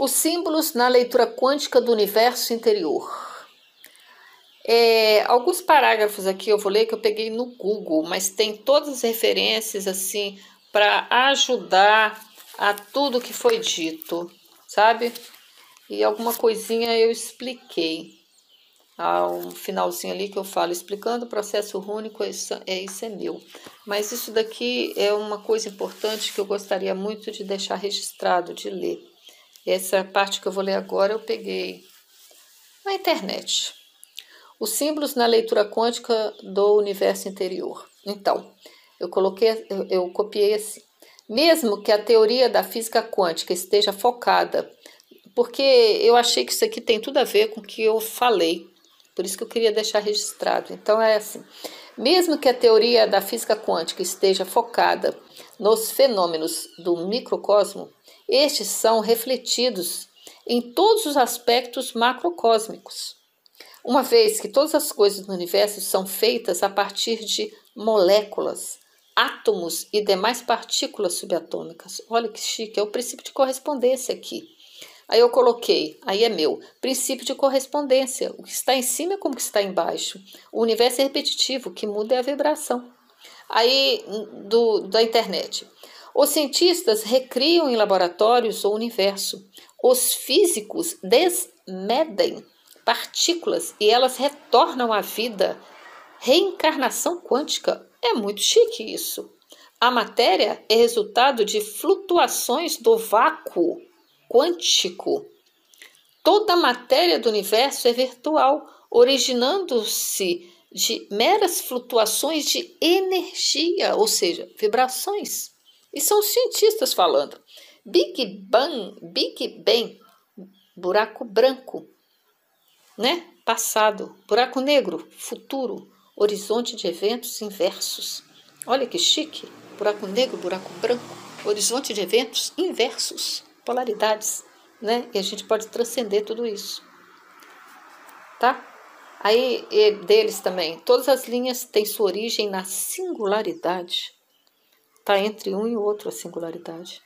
Os símbolos na leitura quântica do universo interior. É, alguns parágrafos aqui eu vou ler que eu peguei no Google, mas tem todas as referências assim para ajudar a tudo que foi dito, sabe? E alguma coisinha eu expliquei. Há um finalzinho ali que eu falo explicando o processo rúnico, isso é, isso é meu. Mas isso daqui é uma coisa importante que eu gostaria muito de deixar registrado, de ler. Essa parte que eu vou ler agora eu peguei na internet. Os símbolos na leitura quântica do universo interior. Então, eu coloquei, eu, eu copiei assim. Mesmo que a teoria da física quântica esteja focada, porque eu achei que isso aqui tem tudo a ver com o que eu falei por isso que eu queria deixar registrado. Então é assim: mesmo que a teoria da física quântica esteja focada nos fenômenos do microcosmo, estes são refletidos em todos os aspectos macrocósmicos. Uma vez que todas as coisas do universo são feitas a partir de moléculas, átomos e demais partículas subatômicas. Olha que chique, é o princípio de correspondência aqui. Aí eu coloquei, aí é meu, princípio de correspondência. O que está em cima é como que está embaixo. O universo é repetitivo, o que muda é a vibração. Aí do, da internet. Os cientistas recriam em laboratórios o universo. Os físicos desmedem partículas e elas retornam à vida. Reencarnação quântica. É muito chique isso. A matéria é resultado de flutuações do vácuo quântico. Toda a matéria do universo é virtual, originando-se de meras flutuações de energia, ou seja, vibrações. E são os cientistas falando. Big Bang, Big Bang, buraco branco, né? Passado, buraco negro, futuro, horizonte de eventos inversos. Olha que chique, buraco negro, buraco branco, horizonte de eventos inversos polaridades, né? E a gente pode transcender tudo isso. Tá? Aí deles também, todas as linhas têm sua origem na singularidade. Tá entre um e outro a singularidade.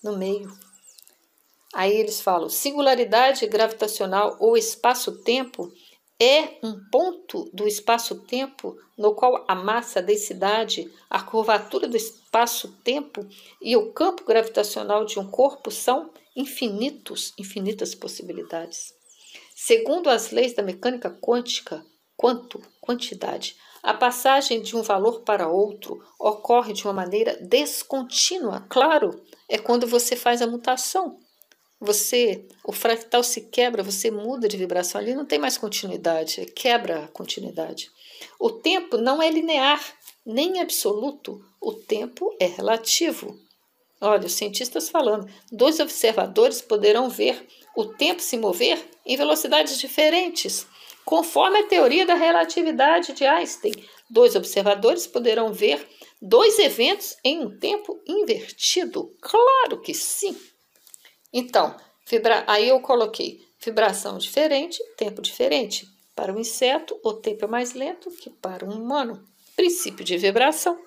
No meio. Aí eles falam: singularidade gravitacional ou espaço-tempo é um ponto do espaço-tempo no qual a massa, a densidade, a curvatura do espaço-tempo e o campo gravitacional de um corpo são infinitos, infinitas possibilidades. Segundo as leis da mecânica quântica, quanto, quantidade, a passagem de um valor para outro ocorre de uma maneira descontínua. Claro, é quando você faz a mutação você, o fractal se quebra, você muda de vibração ali, não tem mais continuidade, quebra a continuidade. O tempo não é linear, nem absoluto, o tempo é relativo. Olha, os cientistas falando, dois observadores poderão ver o tempo se mover em velocidades diferentes, conforme a teoria da relatividade de Einstein. Dois observadores poderão ver dois eventos em um tempo invertido. Claro que sim. Então, fibra... aí eu coloquei vibração diferente, tempo diferente. Para o inseto, o tempo é mais lento que para o humano. Princípio de vibração.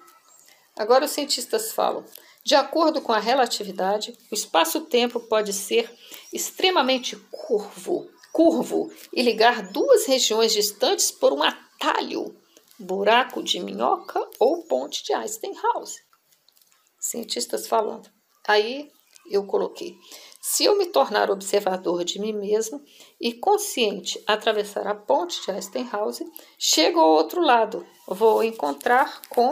Agora os cientistas falam: de acordo com a relatividade, o espaço-tempo pode ser extremamente curvo, curvo e ligar duas regiões distantes por um atalho, buraco de minhoca ou ponte de Eisenhower. Cientistas falando. Aí eu coloquei se eu me tornar observador de mim mesmo e consciente atravessar a ponte de Eisenhower, chego ao outro lado, vou encontrar com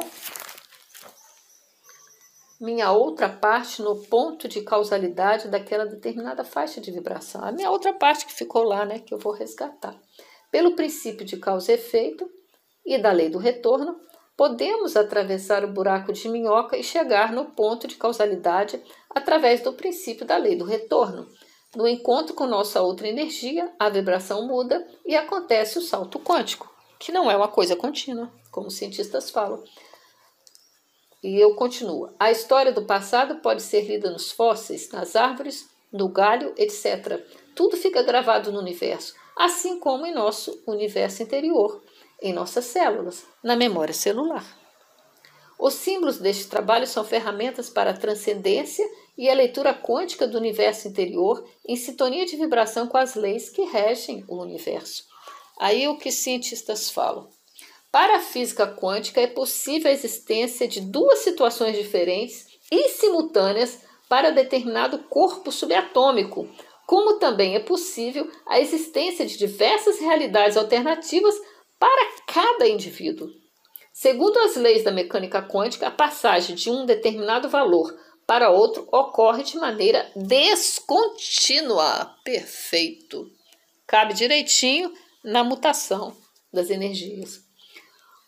minha outra parte no ponto de causalidade daquela determinada faixa de vibração. A minha outra parte que ficou lá, né, que eu vou resgatar. Pelo princípio de causa e efeito e da lei do retorno, podemos atravessar o buraco de minhoca e chegar no ponto de causalidade através do princípio da lei do retorno. No encontro com nossa outra energia, a vibração muda e acontece o salto quântico, que não é uma coisa contínua, como os cientistas falam. E eu continuo. A história do passado pode ser lida nos fósseis, nas árvores, no galho, etc. Tudo fica gravado no universo, assim como em nosso universo interior, em nossas células, na memória celular. Os símbolos deste trabalho são ferramentas para a transcendência e a leitura quântica do universo interior em sintonia de vibração com as leis que regem o universo. Aí o que cientistas falam? Para a física quântica é possível a existência de duas situações diferentes e simultâneas para determinado corpo subatômico, como também é possível a existência de diversas realidades alternativas para cada indivíduo. Segundo as leis da mecânica quântica, a passagem de um determinado valor para outro ocorre de maneira descontínua. Perfeito. Cabe direitinho na mutação das energias.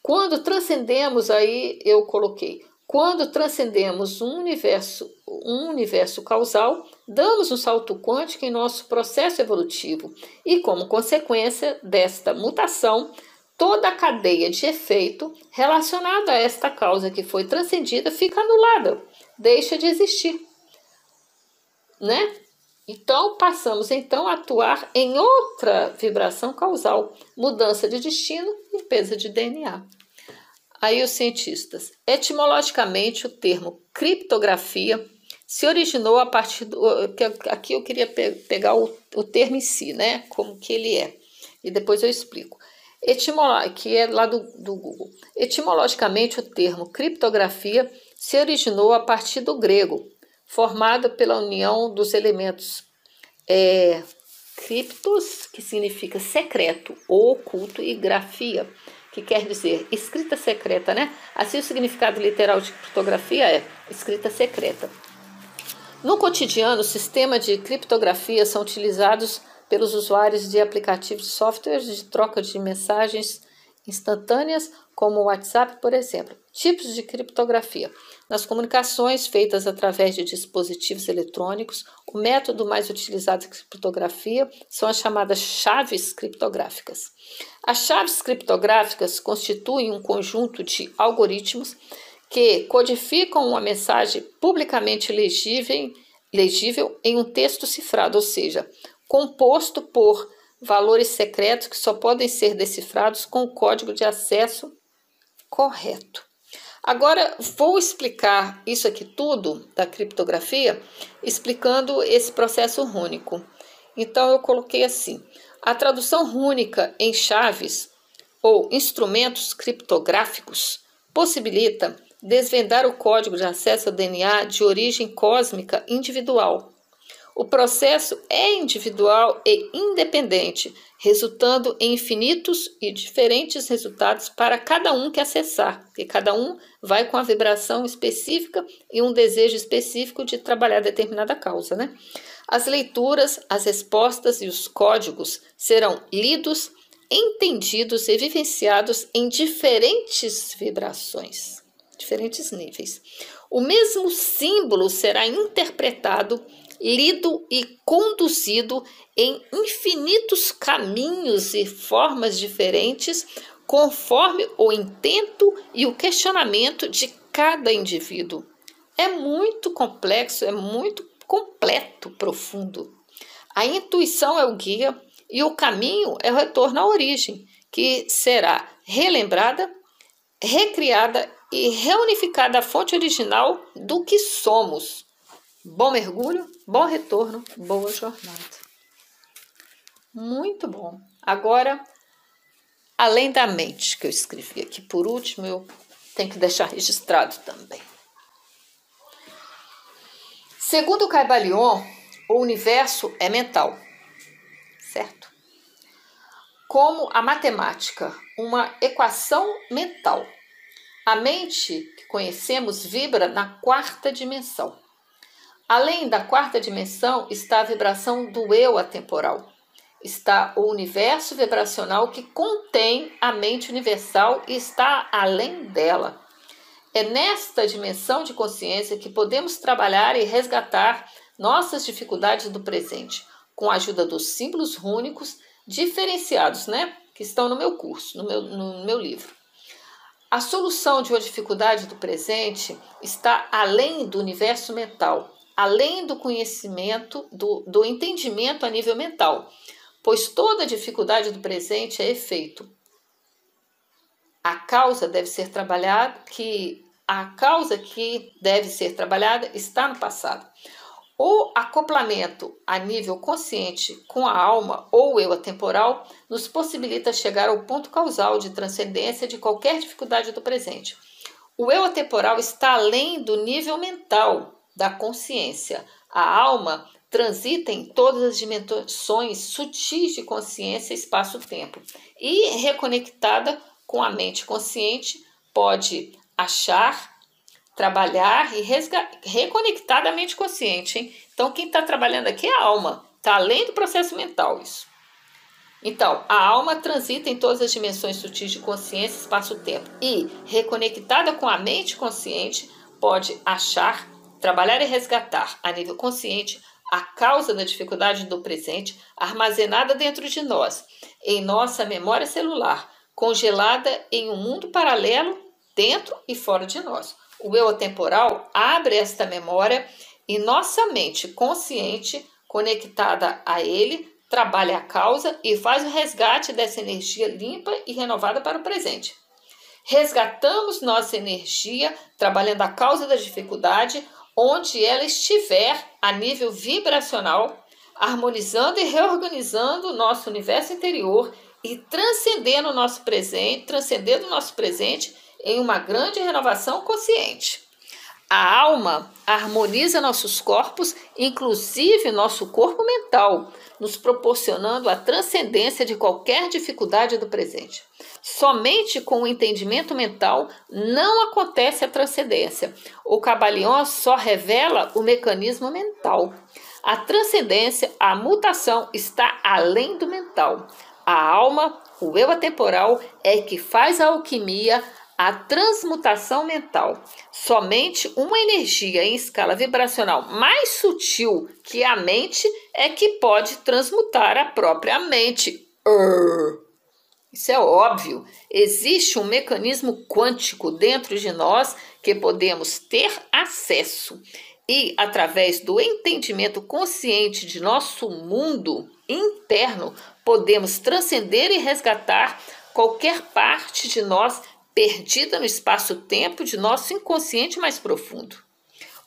Quando transcendemos, aí eu coloquei, quando transcendemos um universo, um universo causal, damos um salto quântico em nosso processo evolutivo e, como consequência desta mutação, toda a cadeia de efeito relacionada a esta causa que foi transcendida fica anulada, deixa de existir, né? Então passamos então a atuar em outra vibração causal, mudança de destino, limpeza de DNA. Aí os cientistas, etimologicamente o termo criptografia se originou a partir do aqui eu queria pe pegar o, o termo em si, né? Como que ele é. E depois eu explico. Etimolo que é lá do, do Google. Etimologicamente, o termo criptografia se originou a partir do grego, formado pela união dos elementos é, criptos, que significa secreto ou oculto, e grafia, que quer dizer escrita secreta, né? Assim, o significado literal de criptografia é escrita secreta. No cotidiano, sistemas de criptografia são utilizados pelos usuários de aplicativos de softwares de troca de mensagens instantâneas, como o WhatsApp, por exemplo. Tipos de criptografia. Nas comunicações feitas através de dispositivos eletrônicos, o método mais utilizado de criptografia são as chamadas chaves criptográficas. As chaves criptográficas constituem um conjunto de algoritmos que codificam uma mensagem publicamente legível, legível em um texto cifrado, ou seja, composto por valores secretos que só podem ser decifrados com o código de acesso correto. Agora vou explicar isso aqui tudo da criptografia, explicando esse processo rúnico. Então eu coloquei assim: a tradução rúnica em chaves ou instrumentos criptográficos possibilita desvendar o código de acesso ao DNA de origem cósmica individual o processo é individual e independente, resultando em infinitos e diferentes resultados para cada um que acessar, porque cada um vai com a vibração específica e um desejo específico de trabalhar determinada causa, né? As leituras, as respostas e os códigos serão lidos, entendidos e vivenciados em diferentes vibrações, diferentes níveis. O mesmo símbolo será interpretado lido e conduzido em infinitos caminhos e formas diferentes, conforme o intento e o questionamento de cada indivíduo. É muito complexo, é muito completo, profundo. A intuição é o guia e o caminho é o retorno à origem, que será relembrada, recriada e reunificada à fonte original do que somos Bom mergulho, bom retorno, boa jornada. Muito bom. Agora, além da mente que eu escrevi aqui por último, eu tenho que deixar registrado também. Segundo Caibalion, o universo é mental, certo? Como a matemática, uma equação mental. A mente que conhecemos vibra na quarta dimensão. Além da quarta dimensão está a vibração do eu atemporal. Está o universo vibracional que contém a mente universal e está além dela. É nesta dimensão de consciência que podemos trabalhar e resgatar nossas dificuldades do presente, com a ajuda dos símbolos rúnicos diferenciados, né? Que estão no meu curso, no meu, no meu livro. A solução de uma dificuldade do presente está além do universo mental além do conhecimento, do, do entendimento a nível mental, pois toda dificuldade do presente é efeito. A causa deve ser trabalhada, que a causa que deve ser trabalhada está no passado. O acoplamento a nível consciente com a alma ou eu atemporal nos possibilita chegar ao ponto causal de transcendência de qualquer dificuldade do presente. O eu atemporal está além do nível mental da consciência. A alma transita em todas as dimensões sutis de consciência, espaço-tempo e reconectada com a mente consciente pode achar trabalhar e reconectar da mente consciente. Hein? Então, quem está trabalhando aqui é a alma, está além do processo mental isso. Então, a alma transita em todas as dimensões sutis de consciência, espaço-tempo e, reconectada com a mente consciente, pode achar, trabalhar e resgatar a nível consciente a causa da dificuldade do presente armazenada dentro de nós, em nossa memória celular, congelada em um mundo paralelo dentro e fora de nós o eu atemporal abre esta memória e nossa mente consciente, conectada a ele, trabalha a causa e faz o resgate dessa energia limpa e renovada para o presente. Resgatamos nossa energia trabalhando a causa da dificuldade onde ela estiver a nível vibracional, harmonizando e reorganizando o nosso universo interior e transcendendo o nosso presente, transcendendo o nosso presente em uma grande renovação consciente. A alma harmoniza nossos corpos, inclusive nosso corpo mental, nos proporcionando a transcendência de qualquer dificuldade do presente. Somente com o entendimento mental não acontece a transcendência. O Cabalion só revela o mecanismo mental. A transcendência, a mutação está além do mental. A alma, o eu atemporal, é que faz a alquimia a transmutação mental. Somente uma energia em escala vibracional mais sutil que a mente é que pode transmutar a própria mente. Isso é óbvio. Existe um mecanismo quântico dentro de nós que podemos ter acesso. E, através do entendimento consciente de nosso mundo interno, podemos transcender e resgatar qualquer parte de nós perdida no espaço-tempo de nosso inconsciente mais profundo.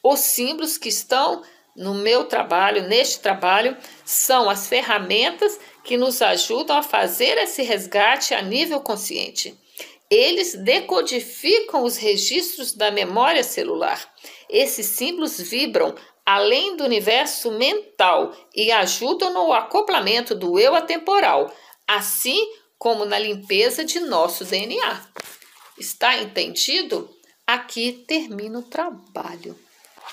Os símbolos que estão no meu trabalho, neste trabalho, são as ferramentas que nos ajudam a fazer esse resgate a nível consciente. Eles decodificam os registros da memória celular. Esses símbolos vibram além do universo mental e ajudam no acoplamento do eu atemporal, assim como na limpeza de nosso DNA. Está entendido? Aqui termina o trabalho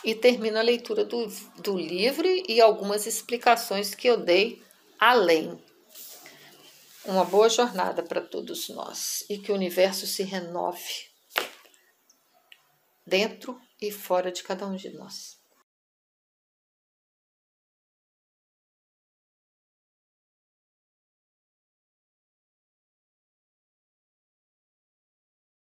e termina a leitura do, do livro e algumas explicações que eu dei além. Uma boa jornada para todos nós e que o universo se renove dentro e fora de cada um de nós.